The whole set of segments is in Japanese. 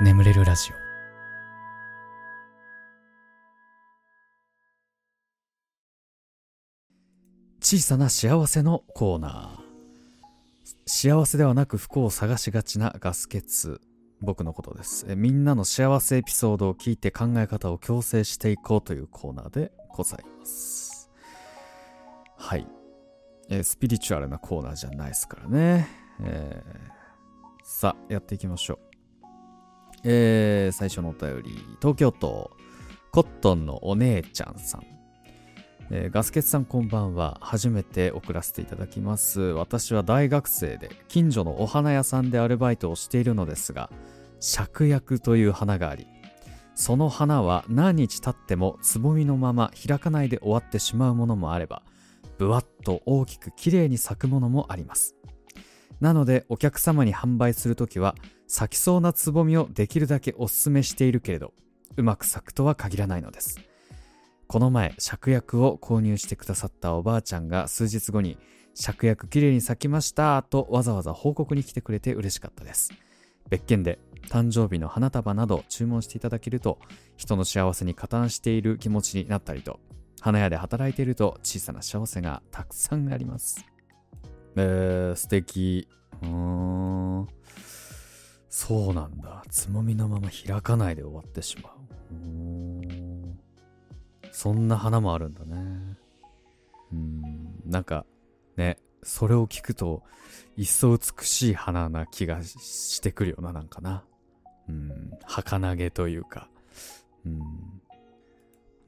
眠れるラジオ。小さな幸せのコーナー。幸せではなく不幸を探しがちなガス欠僕のことです。えみんなの幸せエピソードを聞いて考え方を強制していこうというコーナーでございます。はい。えスピリチュアルなコーナーじゃないですからね、えー、さあやっていきましょう。えー、最初のお便り東京都コットンのお姉ちゃんさんえー、ガスケツさんこんばんは。初めて送らせていただきます。私は大学生で近所のお花屋さんでアルバイトをしているのですが、芍薬という花があり、その花は何日経ってもつぼみのまま開かないで終わってしまうものもあれば、ぶわっと大きく綺麗に咲くものもあります。なのでお客様に販売するときは、咲きそうなつぼみをできるだけお勧めしているけれど、うまく咲くとは限らないのです。この前、芍薬を購入してくださったおばあちゃんが数日後に、芍薬きれいに咲きましたとわざわざ報告に来てくれて嬉しかったです。別件で誕生日の花束など注文していただけると、人の幸せに加担している気持ちになったりと、花屋で働いていると小さな幸せがたくさんあります。えー、素敵。うーん。そうなんだ。つもみのまま開かないで終わってしまう。そんな花もあるんだね。うん、なんかね、それを聞くと、一層美しい花な気がしてくるよな、なんかな。うん、儚げというか。うん、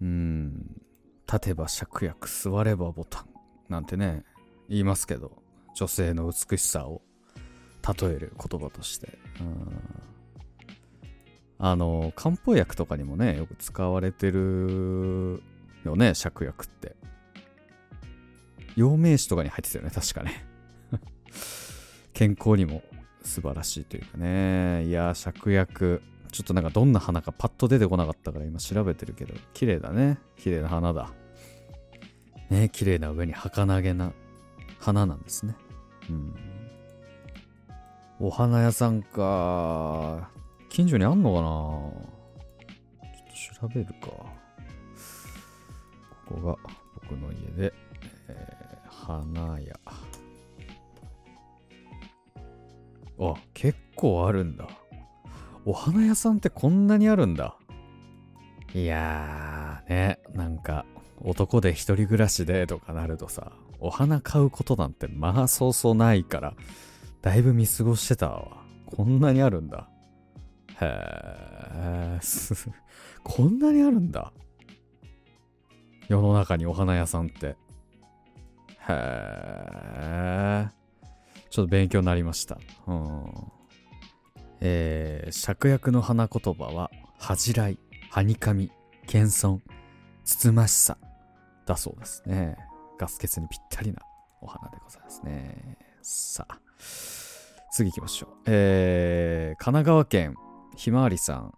うん、立てば芍薬、座ればボタン、なんてね、言いますけど、女性の美しさを例える言葉として。うんあの、漢方薬とかにもね、よく使われてるよね、芍薬って。陽明酒とかに入ってたよね、確かね。健康にも素晴らしいというかね。いや芍薬。ちょっとなんかどんな花かパッと出てこなかったから今調べてるけど、綺麗だね。綺麗な花だ。ね、綺麗な上に儚げな花なんですね。お花屋さんか。近所にあんのかな？ちょっと調べるか。ここが僕の家で、えー、花屋。あ、結構あるんだ。お花屋さんってこんなにあるんだ。いやーね、なんか男で一人暮らしでとかなるとさ、お花買うことなんてまあそうそうないから、だいぶ見過ごしてたわ。こんなにあるんだ。へえ、こんなにあるんだ。世の中にお花屋さんって。へえ。ちょっと勉強になりました。うん。えー、芍薬の花言葉は、恥じらい、はにかみ、謙遜、つつましさ、だそうですね。ガス欠にぴったりなお花でございますね。さあ、次行きましょう。えー、神奈川県ひまわりさん。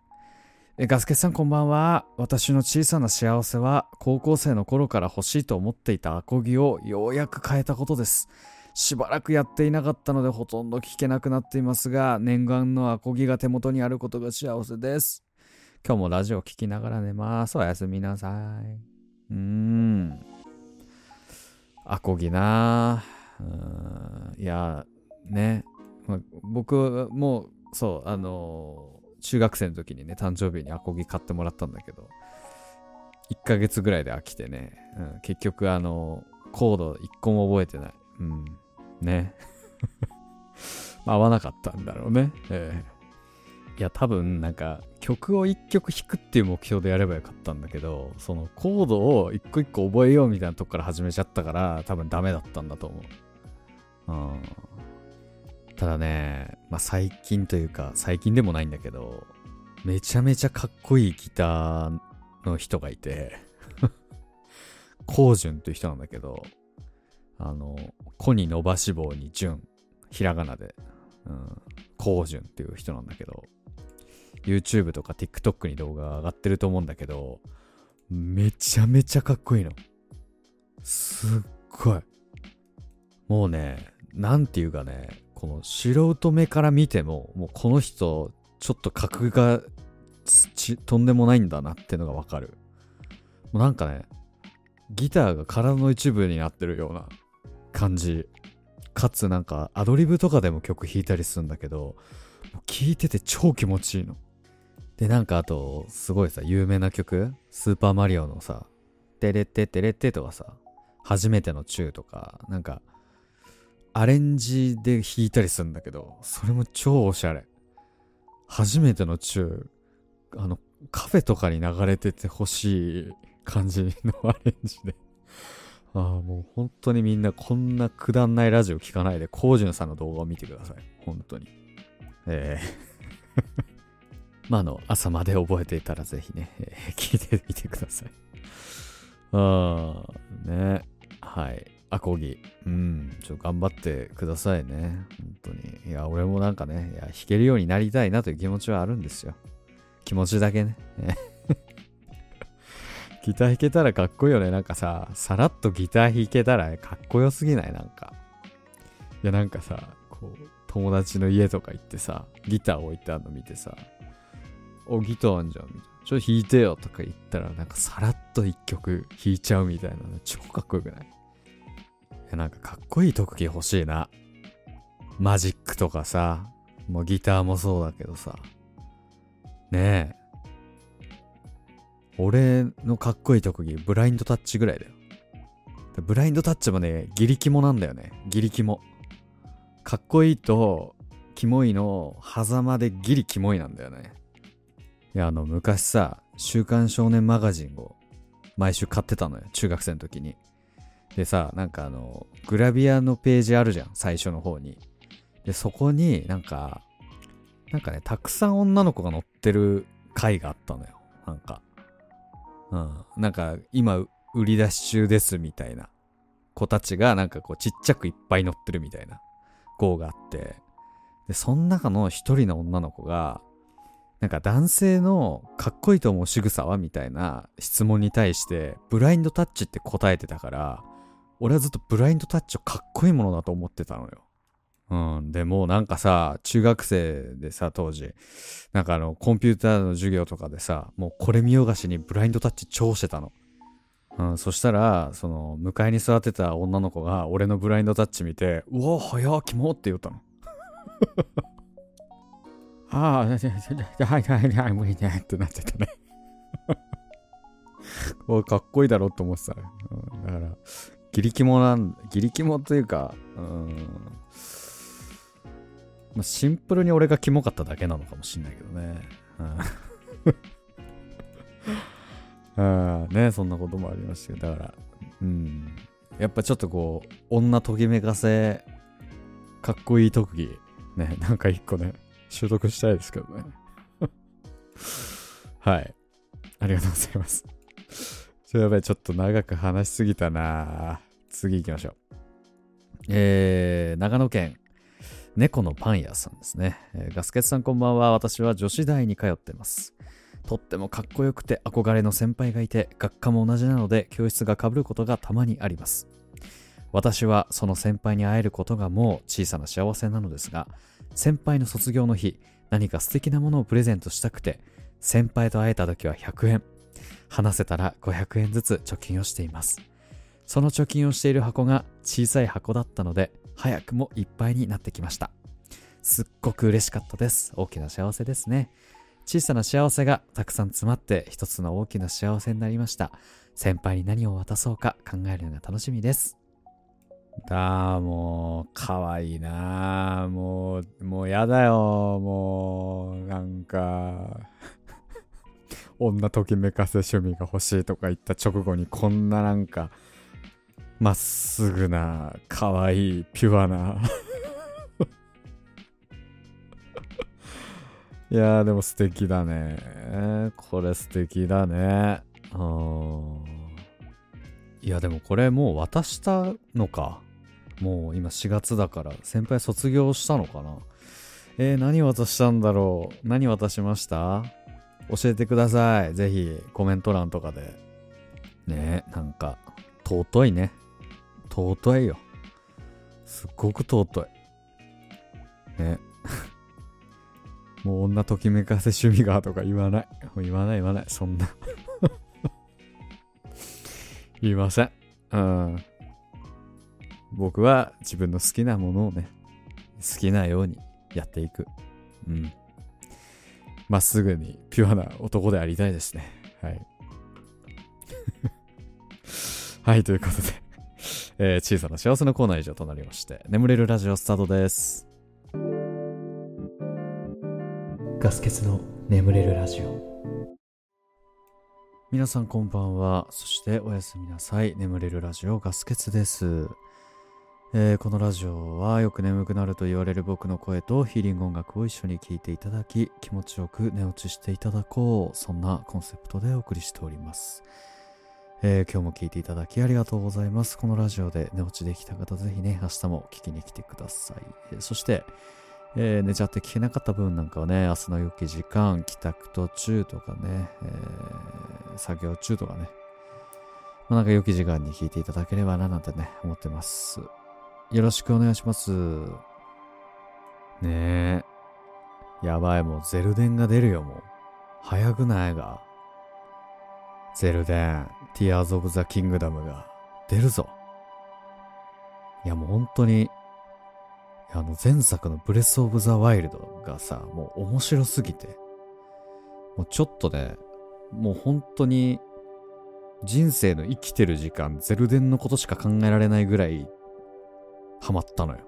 えガスケさんこんばんは。私の小さな幸せは高校生の頃から欲しいと思っていたアコギをようやく変えたことです。しばらくやっていなかったのでほとんど聞けなくなっていますが、念願のアコギが手元にあることが幸せです。今日もラジオ聴きながら寝ます。おやすみなさい。うーん。アコギなうん。いや、ね。ま僕も、そう、あの中学生の時にね、誕生日にアコギ買ってもらったんだけど、1ヶ月ぐらいで飽きてね、うん、結局あの、コード1個も覚えてない。うん。ね。合わなかったんだろうね。えー、いや、多分なんか曲を1曲弾くっていう目標でやればよかったんだけど、そのコードを1個1個覚えようみたいなとこから始めちゃったから、多分ダメだったんだと思う。うん。ただね、まあ、最近というか、最近でもないんだけど、めちゃめちゃかっこいいギターの人がいてコウジュンという人なんだけど、あの、コに伸ばし棒にジュン、ひらがなで、うん、コウジュンっていう人なんだけど、YouTube とか TikTok に動画上がってると思うんだけど、めちゃめちゃかっこいいの。すっごい。もうね、なんていうかね、この素人目から見ても、もうこの人、ちょっと格がちとんでもないんだなってのがわかる。もうなんかね、ギターが体の一部になってるような感じ。かつなんかアドリブとかでも曲弾いたりするんだけど、聴いてて超気持ちいいの。で、なんかあと、すごいさ、有名な曲？スーパーマリオのさ、テレッテテレッテとかさ、初めてのチューとか、なんか、アレンジで弾いたりするんだけど、それも超おしゃれ。初めてのチュー、あの、カフェとかに流れててほしい感じのアレンジで ああ、もう本当にみんなこんなくだんないラジオ聞かないで、コージュンさんの動画を見てください。本当に。ええーまあ、の、朝まで覚えていたらぜひね、えー、聞いてみてください。ああ、ね。はい。アコギ。うん。ちょっと頑張ってくださいね。本当に。いや、俺もなんかね、いや、弾けるようになりたいなという気持ちはあるんですよ。気持ちだけね。ギター弾けたらかっこいいよね。なんかさ、さらっとギター弾けたらかっこよすぎない？なんか。いや、なんかさ、こう、友達の家とか行ってさ、ギター置いてあるの見てさ、お、ギターあんじゃん、みたいな。ちょっと弾いてよとか言ったら、なんかさらっと一曲弾いちゃうみたいなの超かっこよくない？い、なんかかっこいい特技欲しいな。マジックとかさ、もうギターもそうだけどさ。ねえ。俺のかっこいい特技、ブラインドタッチぐらいだよ。ブラインドタッチもね、ギリキモなんだよね。ギリキモ。かっこいいと、キモいの狭間でギリキモいなんだよね。いや、あの、昔さ、週刊少年マガジンを毎週買ってたのよ。中学生の時に。でさ、なんかあの、グラビアのページあるじゃん。最初の方に。で、そこになんか、なんかね、たくさん女の子が載ってる回があったのよ。なんか。うん。なんか、今、売り出し中ですみたいな子たちが、なんかこう、ちっちゃくいっぱい載ってるみたいな号があって、で、その中の一人の女の子が、なんか男性のかっこいいと思う仕草はみたいな質問に対して、ブラインドタッチって答えてたから、俺はずっとブラインドタッチをかっこいいものだと思ってたのよ。うん。でもなんかさ、中学生でさ、当時、なんかあの、コンピューターの授業とかでさ、もうこれ見よがしにブラインドタッチ超してたの。うん、そしたら、その、向かいに座ってた女の子が、俺のブラインドタッチ見て、うわ、早っ、キモって言ったの。ああ、じゃ、じゃ、じゃはいはいはい、無理ねってなってたね。おかっこいいだろって思ってたね。うん、だから、ギリキモなん、ギリキモというか、うん、まあ、シンプルに俺がキモかっただけなのかもしんないけどね。うん、ね、そんなこともありましたけど、だから、うん。やっぱちょっとこう、女ときめかせ、かっこいい特技、ね、なんか一個ね、習得したいですけどね。はい。ありがとうございます。ちょやばい、ちょっと長く話しすぎたな次行きましょう。えー、長野県猫のパン屋さんですね、えー、ガスケツさんこんばんは。私は女子大に通ってます。とってもかっこよくて憧れの先輩がいて、学科も同じなので教室が被ることがたまにあります。私はその先輩に会えることがもう小さな幸せなのですが、先輩の卒業の日、何か素敵なものをプレゼントしたくて、先輩と会えた時は100円、話せたら500円ずつ貯金をしています。その貯金をしている箱が小さい箱だったので、早くもいっぱいになってきました。すっごく嬉しかったです。大きな幸せですね。小さな幸せがたくさん詰まって一つの大きな幸せになりました。先輩に何を渡そうか考えるのが楽しみです。だもう、かわいいなもう、もうやだよ、もう、なんか 女ときめかせ趣味が欲しいとか言った直後にこんななんか、まっすぐな、かわいい、ピュアな。いやーでも素敵だね。これ素敵だね。うんいやでもこれもう渡したのか。もう今4月だから先輩卒業したのかな。えー、何渡したんだろう何渡しました？教えてください。ぜひコメント欄とかで。ねえなんか尊いね。尊いよ。すっごく尊い。ね。もう女ときめかせ趣味がとか言わない。言わない言わない。そんないません。うん。僕は自分の好きなものをね、好きなようにやっていく。うん。まっすぐにピュアな男でありたいですね。はい。はい、ということでえー、小さな幸せのコーナー以上となりまして、眠れるラジオスタートです。ガス欠の眠れるラジオ。皆さんこんばんは。そしておやすみなさい。眠れるラジオガス欠です。えー、このラジオはよく眠くなると言われる僕の声とヒーリング音楽を一緒に聴いていただき気持ちよく寝落ちしていただこうそんなコンセプトでお送りしております、えー、今日も聴いていただきありがとうございますこのラジオで寝落ちできた方ぜひね明日も聞きに来てください、えー、そして、えー、寝ちゃって聞けなかった分なんかはね明日の良き時間帰宅途中とかね、え作業中とかねまあ、なんか良き時間に聞いていただければななんてね思ってますよろしくお願いします。ねえ。やばい、もうゼルデンが出るよ、もう。早くないが。ゼルデン、ティアーズ・オブ・ザ・キングダムが出るぞ。いや、もう本当に、あの前作のブレス・オブ・ザ・ワイルドがさ、もう面白すぎて、もうちょっとね、もう本当に人生の生きてる時間、ゼルデンのことしか考えられないぐらいハマったのよ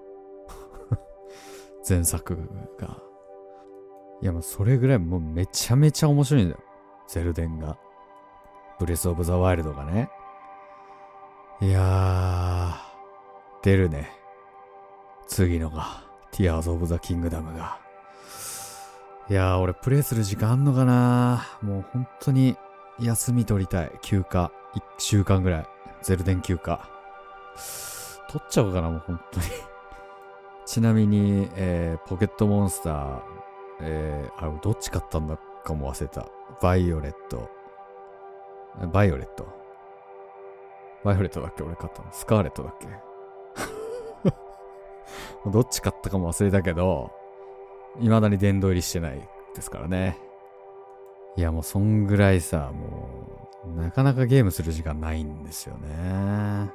前作が。いやもうそれぐらいもうめちゃめちゃ面白いんだよ。ゼルデンが。ブレスオブザワイルドがね。いやー、出るね。次のが。ティアーズ・オブ・ザ・キングダムが。いやー、俺プレイする時間あんのかなもう本当に休み取りたい。休暇。1週間ぐらい。ゼルデン休暇。取っちゃおうかな、もう本当に ちなみに、えー、ポケットモンスター、えー、あれ、どっち買ったんだかも忘れた。バイオレット。バイオレット。バイオレットだっけ俺買ったの。スカーレットだっけどっち買ったかも忘れたけど、未だに殿堂入りしてないですからね。いや、もうそんぐらいさ、もう、なかなかゲームする時間ないんですよね。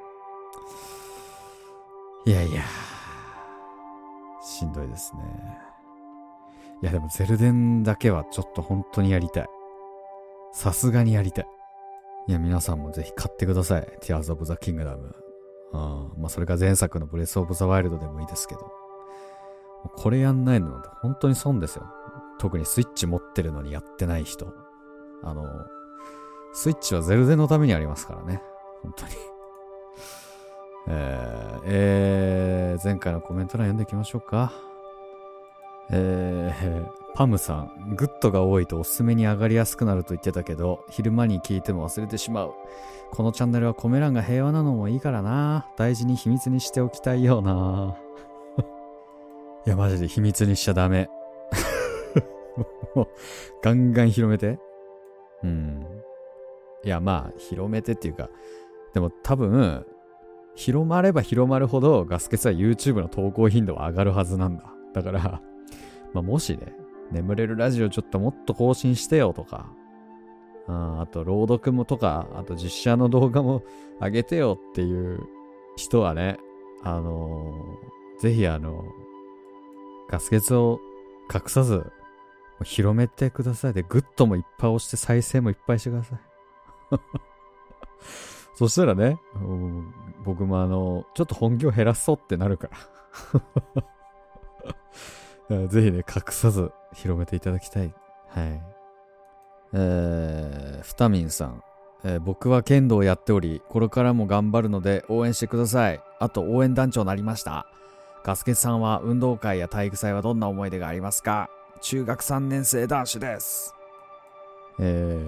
いやいや、しんどいですね。いやでもゼルデンだけはちょっと本当にやりたい。さすがにやりたい。いや皆さんもぜひ買ってください。Tears of the Kingdom。うん。まあそれが前作のブレスオブザワイルドでもいいですけど。これやんないのなんて本当に損ですよ。特にスイッチ持ってるのにやってない人。あの、スイッチはゼルデンのためにありますからね。本当に。えー、えー、前回のコメント欄読んでいきましょうか。えー、パムさん、グッドが多いとおすすめに上がりやすくなると言ってたけど、昼間に聞いても忘れてしまう。このチャンネルはコメ欄が平和なのもいいからな。大事に秘密にしておきたいよな。いや、マジで秘密にしちゃダメ。もう、ガンガン広めて。うん。いや、まあ、広めてっていうか、でも多分、広まれば広まるほどガス欠は YouTube の投稿頻度は上がるはずなんだ。だから、まあ、もしね、眠れるラジオちょっともっと更新してよとか、ああと朗読もとか、あと実写の動画も上げてよっていう人はね、あのー、ぜひあの、ガス欠を隠さず、広めてください。で、グッドもいっぱい押して再生もいっぱいしてください。そしたらね、うん、僕もあの、ちょっと本業減らそうってなるからぜひね、隠さず広めていただきたい。はい。えー、ふたみんさん。えー、僕は剣道をやっており、これからも頑張るので応援してください。あと応援団長になりました。ガスケさんは運動会や体育祭はどんな思い出がありますか？中学3年生男子です。え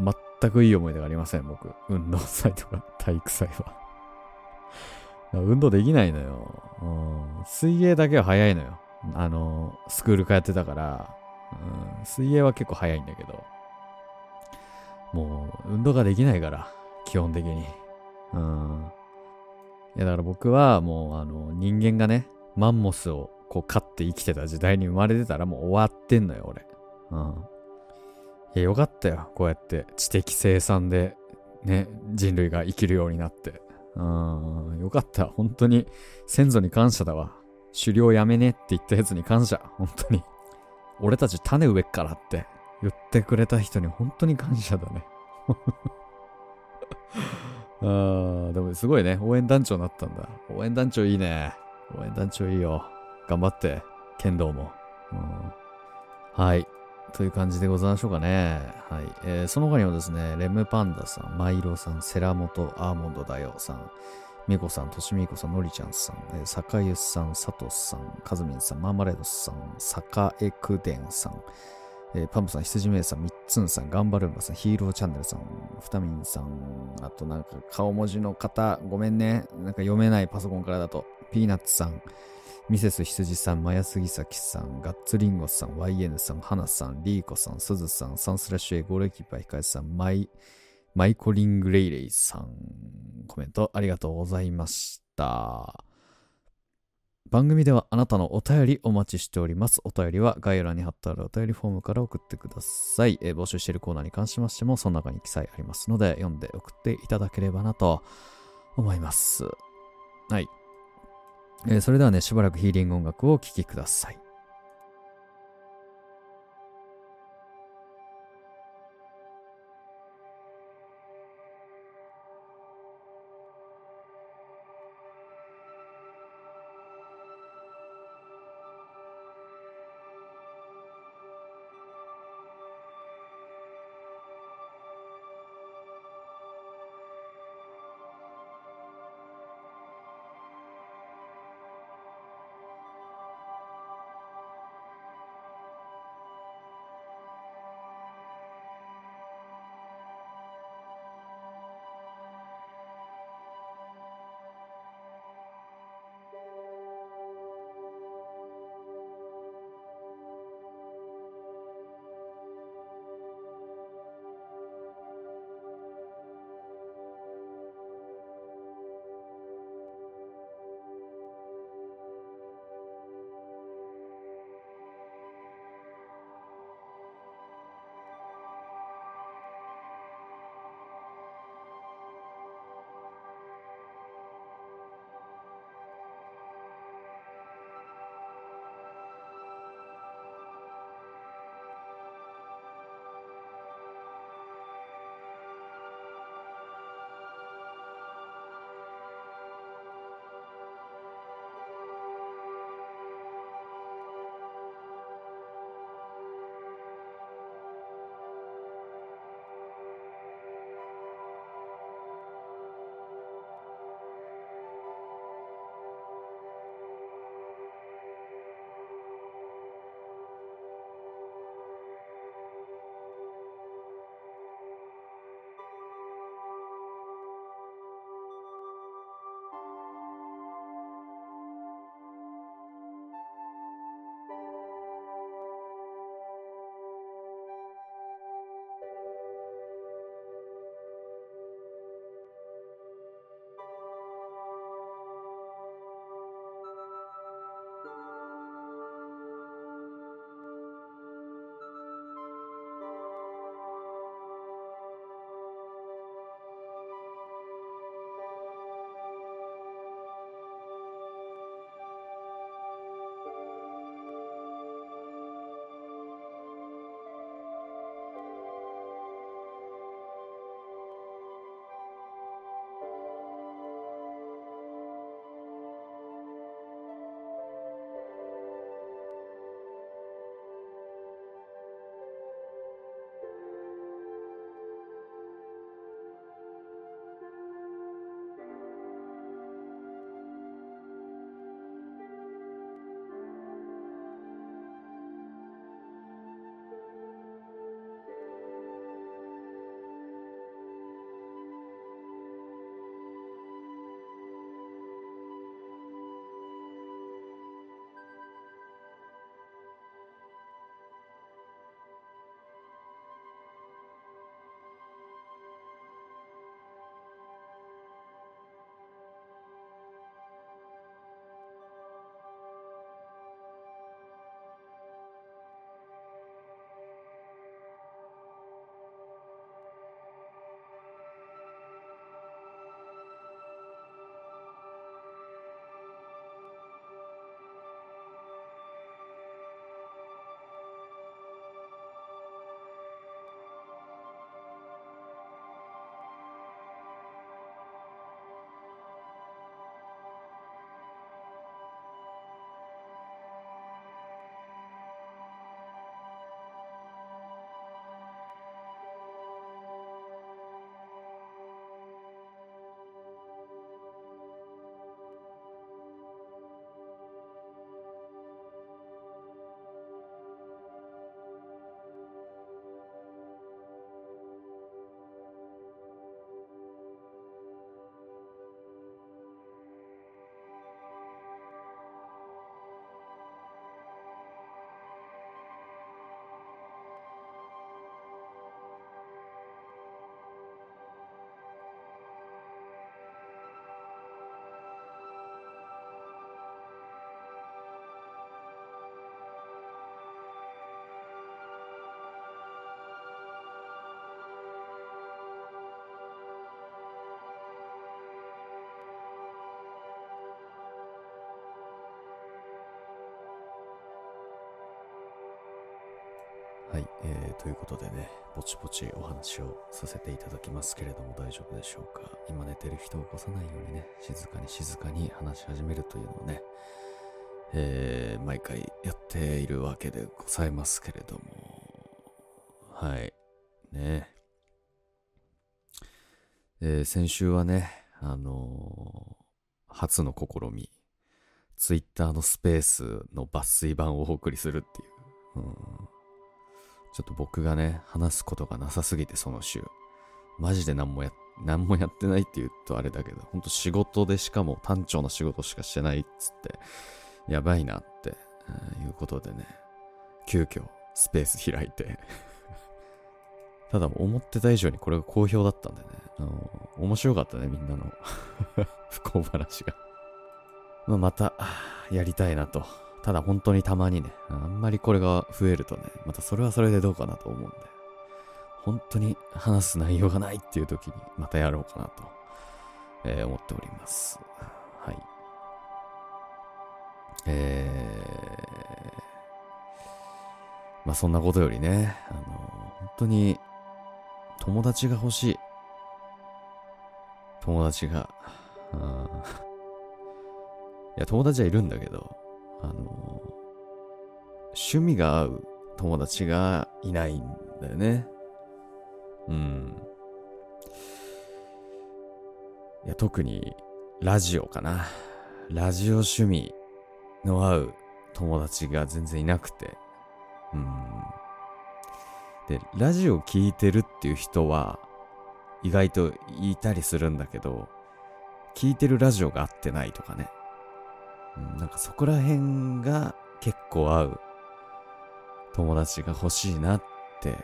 ー、全くいい思い出がありません、僕。運動祭とか体育祭は 運動できないのよ、うん。水泳だけは早いのよ。あの、スクール通ってたから、うん、水泳は結構早いんだけど、もう運動ができないから、基本的に。うん。いや、だから僕はもう、あの、人間がね、マンモスをこう勝って生きてた時代に生まれてたらもう終わってんのよ、俺。うん。いや、よかったよ。こうやって知的生産でね、人類が生きるようになって。うん、よかった。本当に先祖に感謝だわ。狩猟やめねって言ったやつに感謝。本当に。俺たち種植えっからって言ってくれた人に本当に感謝だね。あーでもすごいね。応援団長になったんだ。応援団長いいね。応援団長いいよ。頑張って。剣道も。うん、はい。という感じでございましょうかね。はい。えー、その他にもですね、レムパンダさん、マイロさん、セラモト、アーモンドだよさん、ミコさん、としみこさん、のりちゃんさん、えー、坂ゆさん、さとさん、かずみんさん、マーマレードさん、さかえくでんさん、えー、パンプさん、羊めいさん、みっつんさん、ガンバルンバさん、ヒーローチャンネルさん、ふたみんさん、あとなんか顔文字の方、ごめんね。なんか読めないパソコンからだと、ピーナッツさん、ミセス羊さん、マヤスギサキさん、ガッツリンゴさん、YN さん、ハナさん、リーコさん、スズさん、サンスラッシュエゴーレキパーヒカさん、マイ、マイコリングレイレイさん、コメントありがとうございました。番組ではあなたのお便りお待ちしております。お便りは概要欄に貼ってあるお便りフォームから送ってください。えー、募集しているコーナーに関しましても、その中に記載ありますので、読んで送っていただければなと思います。はい。えー、それではね、しばらくヒーリング音楽をお聴きください。い、えー、ということでね、ぼちぼちお話をさせていただきますけれども大丈夫でしょうか。今寝てる人を起こさないようにね、静かに静かに話し始めるというのをね、えー、毎回やっているわけでございますけれども、はい、ね。えー、先週はね、あのー、初の試み、ツイッターのスペースの抜粋版をお送りするっていう。うんちょっと僕がね、話すことがなさすぎて、その週。マジで何もや、何もやってないって言うとあれだけど、ほんと仕事でしかも単調な仕事しかしてないっつって、やばいなって、いうことでね、急遽スペース開いて。ただ思ってた以上にこれが好評だったんでね、あの面白かったね、みんなの。不幸話が。ま、また、やりたいなと。ただ本当にたまにね、あんまりこれが増えるとね、またそれはそれでどうかなと思うんで、本当に話す内容がないっていう時にまたやろうかなと、えー、思っております。はい。えー、まあそんなことよりね、あの、本当に友達が欲しい。友達が、いや、友達はいるんだけど、あの、趣味が合う友達がいないんだよね。うん。いや、特に、ラジオかな。ラジオ趣味の合う友達が全然いなくて。うん。で、ラジオ聴いてるっていう人は、意外といたりするんだけど、聞いてるラジオが合ってないとかね。うん、なんかそこら辺が結構合う友達が欲しいなって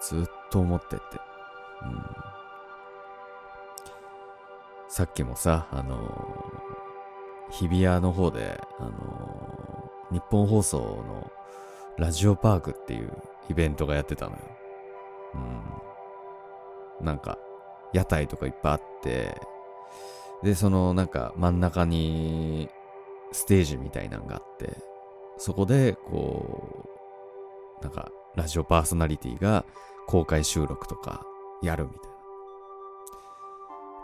ずっと思ってて。うん、さっきもさ、あのー、日比谷の方で、あのー、日本放送のラジオパークっていうイベントがやってたのよ。うん。なんか、屋台とかいっぱいあって、で、そのなんか真ん中にステージみたいなのがあって、そこで、こう、なんか、ラジオパーソナリティが公開収録とかやるみたいな。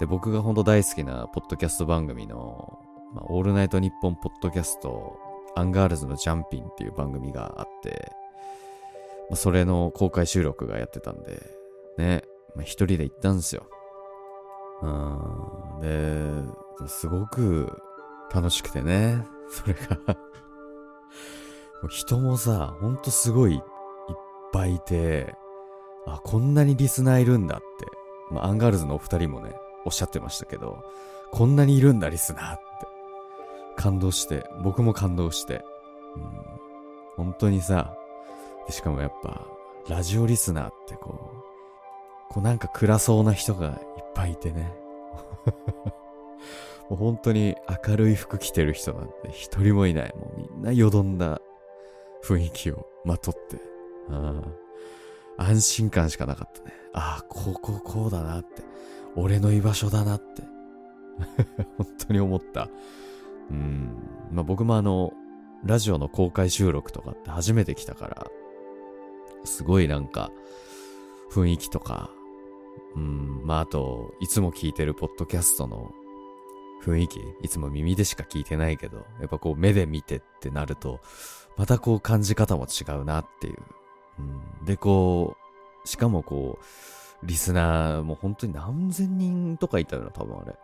で、僕が本当大好きなポッドキャスト番組の、まあ、オールナイトニッポンポッドキャスト、アンガールズのジャンピンっていう番組があって、まあ、それの公開収録がやってたんで、ね、まあ、一人で行ったんですよ。うん、で、すごく楽しくてね。それが人もさ、ほんとすごいいっぱいいて、あ、こんなにリスナーいるんだって。まあ、アンガールズのお二人もね、おっしゃってましたけど、こんなにいるんだ、リスナーって。感動して、僕も感動して。うん、本当にさ、しかもやっぱ、ラジオリスナーってこう、こうなんか暗そうな人がいっぱいいてね。もう本当に明るい服着てる人なんて一人もいない。もうみんなよどんだ雰囲気をまとって。あ安心感しかなかったね。ああ、こここうだなって。俺の居場所だなって。本当に思った。うん。まあ僕もあの、ラジオの公開収録とかって初めて来たから、すごいなんか、雰囲気とか、うん、まああと、いつも聞いてるポッドキャストの雰囲気、いつも耳でしか聞いてないけど、やっぱこう目で見てってなると、またこう感じ方も違うなっていう。うん、で、こう、しかもこう、リスナーも本当に何千人とかいたよな、多分あれ。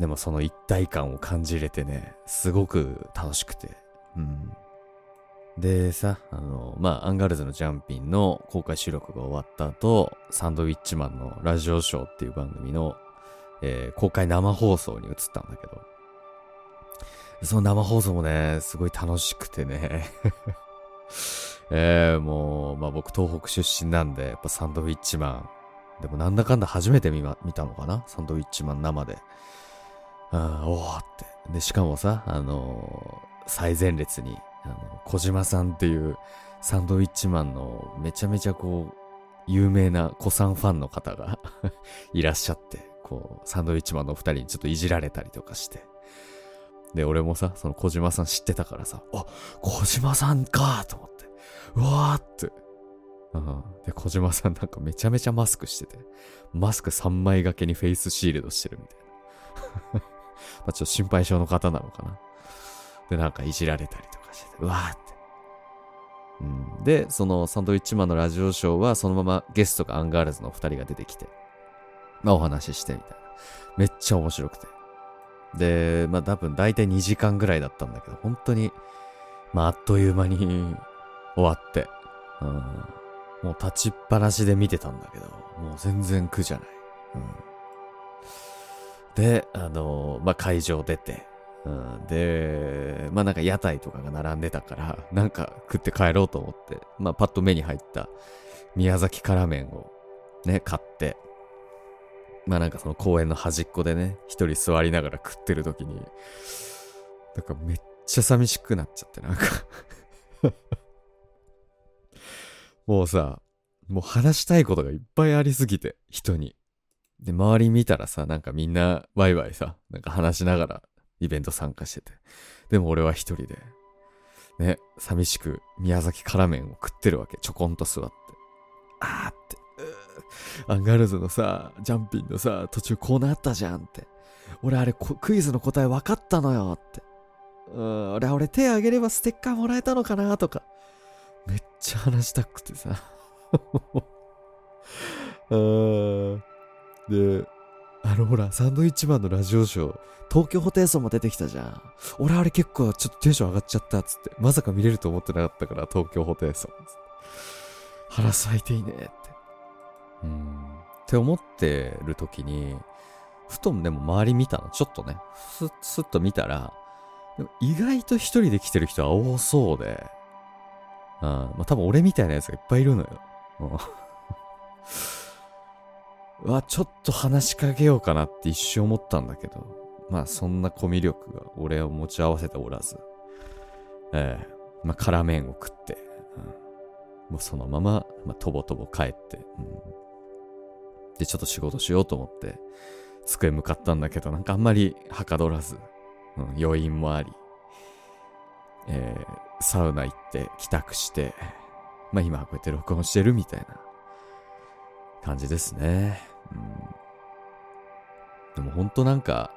でもその一体感を感じれてね、すごく楽しくて。うん。でさ、あの、まあ、アンガールズのジャンピンの公開収録が終わった後、サンドウィッチマンのラジオショーっていう番組のえー、公開生放送に移ったんだけど、その生放送もね、すごい楽しくてね えー、もう、まあ僕東北出身なんで、やっぱサンドウィッチマン。でもなんだかんだ初めて見,、ま、見たのかな？サンドウィッチマン生で。うん、おーって。で、しかもさ、あのー、最前列に、あの、小島さんっていうサンドウィッチマンのめちゃめちゃこう、有名な子さんファンの方が いらっしゃって、こう、サンドウィッチマンのお二人にちょっといじられたりとかして。で、俺もさ、その小島さん知ってたからさ、あ、小島さんかと思って、うわーって、うん。で、小島さんなんかめちゃめちゃマスクしてて、マスク3枚掛けにフェイスシールドしてるみたいな。まあちょっと心配性の方なのかな。で、なんかいじられたりとかしてて、うわーって。うん、で、そのサンドウィッチマンのラジオショーはそのままゲストがアンガールズの2人が出てきて、まあお話ししてみたいな。めっちゃ面白くて。で、まあ多分大体2時間ぐらいだったんだけど、本当に、まああっという間に 終わって、うん、もう立ちっぱなしで見てたんだけど、もう全然苦じゃない。うん、で、あのまあ会場出て、うん、で、まあなんか屋台とかが並んでたから、なんか食って帰ろうと思って、まあパッと目に入った宮崎辛麺をね、買って、まあなんかその公園の端っこでね、一人座りながら食ってる時に、なんかめっちゃ寂しくなっちゃって、なんか もうさ、もう話したいことがいっぱいありすぎて、人に。で、周り見たらさ、なんかみんなワイワイさ、なんか話しながらイベント参加してて。でも俺は一人で、ね、寂しく宮崎辛麺を食ってるわけ。ちょこんと座って。あーって。アンガールズのさ、ジャンピンのさ、途中こうなったじゃんって。俺あれクイズの答え分かったのよって。うん、俺、俺手あげればステッカーもらえたのかなとか。めっちゃ話したくてさ。うんで、あのほら、サンドイッチマンのラジオショー、東京ホテイソンも出てきたじゃん。俺あれ結構ちょっとテンション上がっちゃったっつって。まさか見れると思ってなかったから、東京ホテイソン。腹咲いていいねって。うん。って思ってる時に、ふとでも周り見たの。ちょっとね、すっ、すっと見たら、意外と一人で来てる人は多そうで、うん。まあ、多分俺みたいなやつがいっぱいいるのよ。うん。わ、ちょっと話しかけようかなって一瞬思ったんだけど、まあそんなコミュ力が俺を持ち合わせておらず、ええー、まあ辛麺を食って、うん、もうそのまま、まあ、とぼとぼ帰って、うん、で、ちょっと仕事しようと思って、机向かったんだけど、なんかあんまりはかどらず、うん、余韻もあり、えー、サウナ行って帰宅して、まあ今こうやって録音してるみたいな感じですね。うん、でも本当なんか、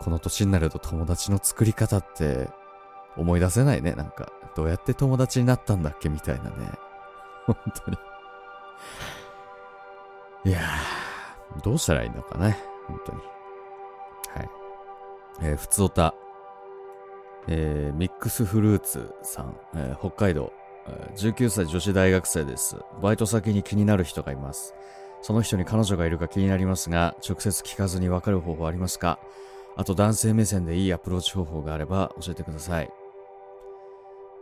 この年になると友達の作り方って思い出せないね。なんか、どうやって友達になったんだっけみたいなね。本当にいやー、どうしたらいいのかね。本当に。はい。えー、ふつおた。えー、ミックスフルーツさん、えー、北海道、え、19歳女子大学生です。バイト先に気になる人がいます。その人に彼女がいるか気になりますが、直接聞かずにわかる方法ありますか？あと男性目線でいいアプローチ方法があれば教えてください。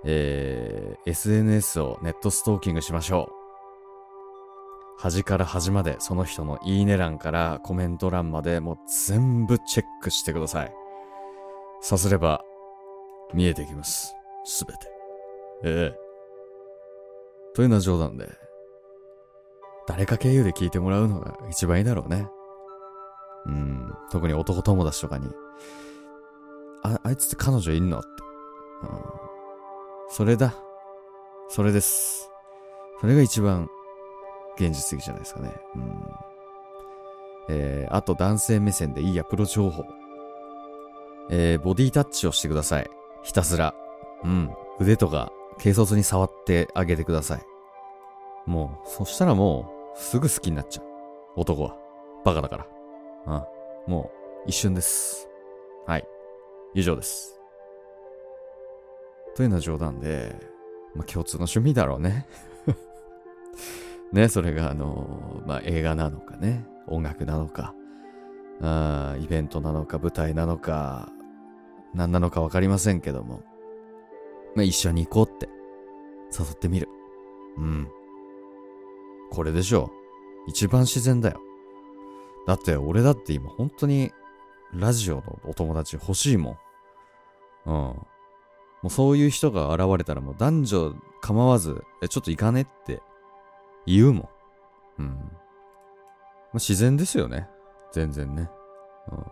えー、SNS をネットストーキングしましょう。端から端までその人のいいね欄からコメント欄までもう全部チェックしてください。さすれば見えてきます。すべて。ええというのは冗談で、誰か経由で聞いてもらうのが一番いいだろうね。うん、特に男友達とかに、あ、あいつって彼女いんのって。うん。それだ。それです。それが一番現実的じゃないですかね。うん。えー、あと男性目線でいいアプローチ方法。えー、ボディタッチをしてください。ひたすら。うん。腕とか、軽率に触ってあげてください。もう、そしたらもう、すぐ好きになっちゃう。男は。バカだから。うん。もう、一瞬です。はい。以上です。というのは冗談で、まあ、共通の趣味だろうね。ね、それがあの、まあ、映画なのかね、音楽なのか、あイベントなのか、舞台なのか、何なのかわかりませんけども、まあ、一緒に行こうって誘ってみる。うん。これでしょう。一番自然だよ。だって俺だって今本当にラジオのお友達欲しいもん。うん。もうそういう人が現れたらもう男女構わず、え、ちょっと行かねって言うもん。うん。まあ、自然ですよね。全然ね。うん。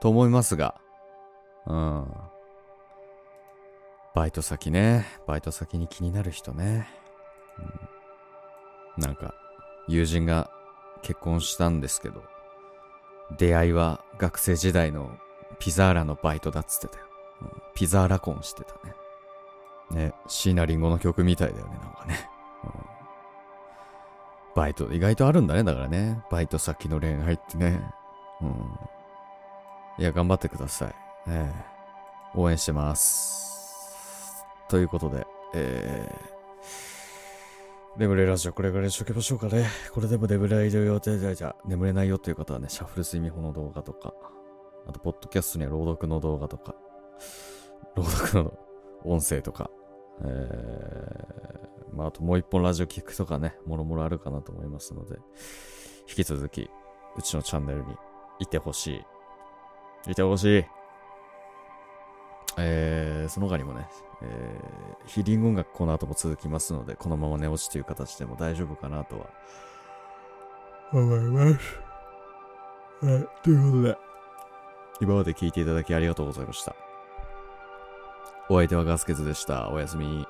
と思いますが。うん。バイト先ね。バイト先に気になる人ね。うん、なんか、友人が結婚したんですけど、出会いは学生時代のピザーラのバイトだっつってたよ。うん、ピザーラ婚してたね。ね、椎名林檎の曲みたいだよね、なんかね。うん、バイト、意外とあるんだね、だからね。バイト先の恋愛ってね。うん。いや、頑張ってください。えー、応援してます。ということで、えー、眠れラジオこれぐらいにしときましょうかね。これでも眠れない予定じゃじゃ眠れないよっていう方はね、シャッフル睡眠法の動画とか、あと、ポッドキャストには朗読の動画とか、朗読の音声とか、えー、まあ、あともう一本ラジオ聞くとかね、もろもろあるかなと思いますので、引き続き、うちのチャンネルにいてほしい。いてほしい。えー、その他にもね、えー、ヒーリング音楽この後も続きますので、このまま寝落ちという形でも大丈夫かなとは思います。はい、ということで、今まで聞いていただきありがとうございました。お相手はガスケツでした。おやすみ。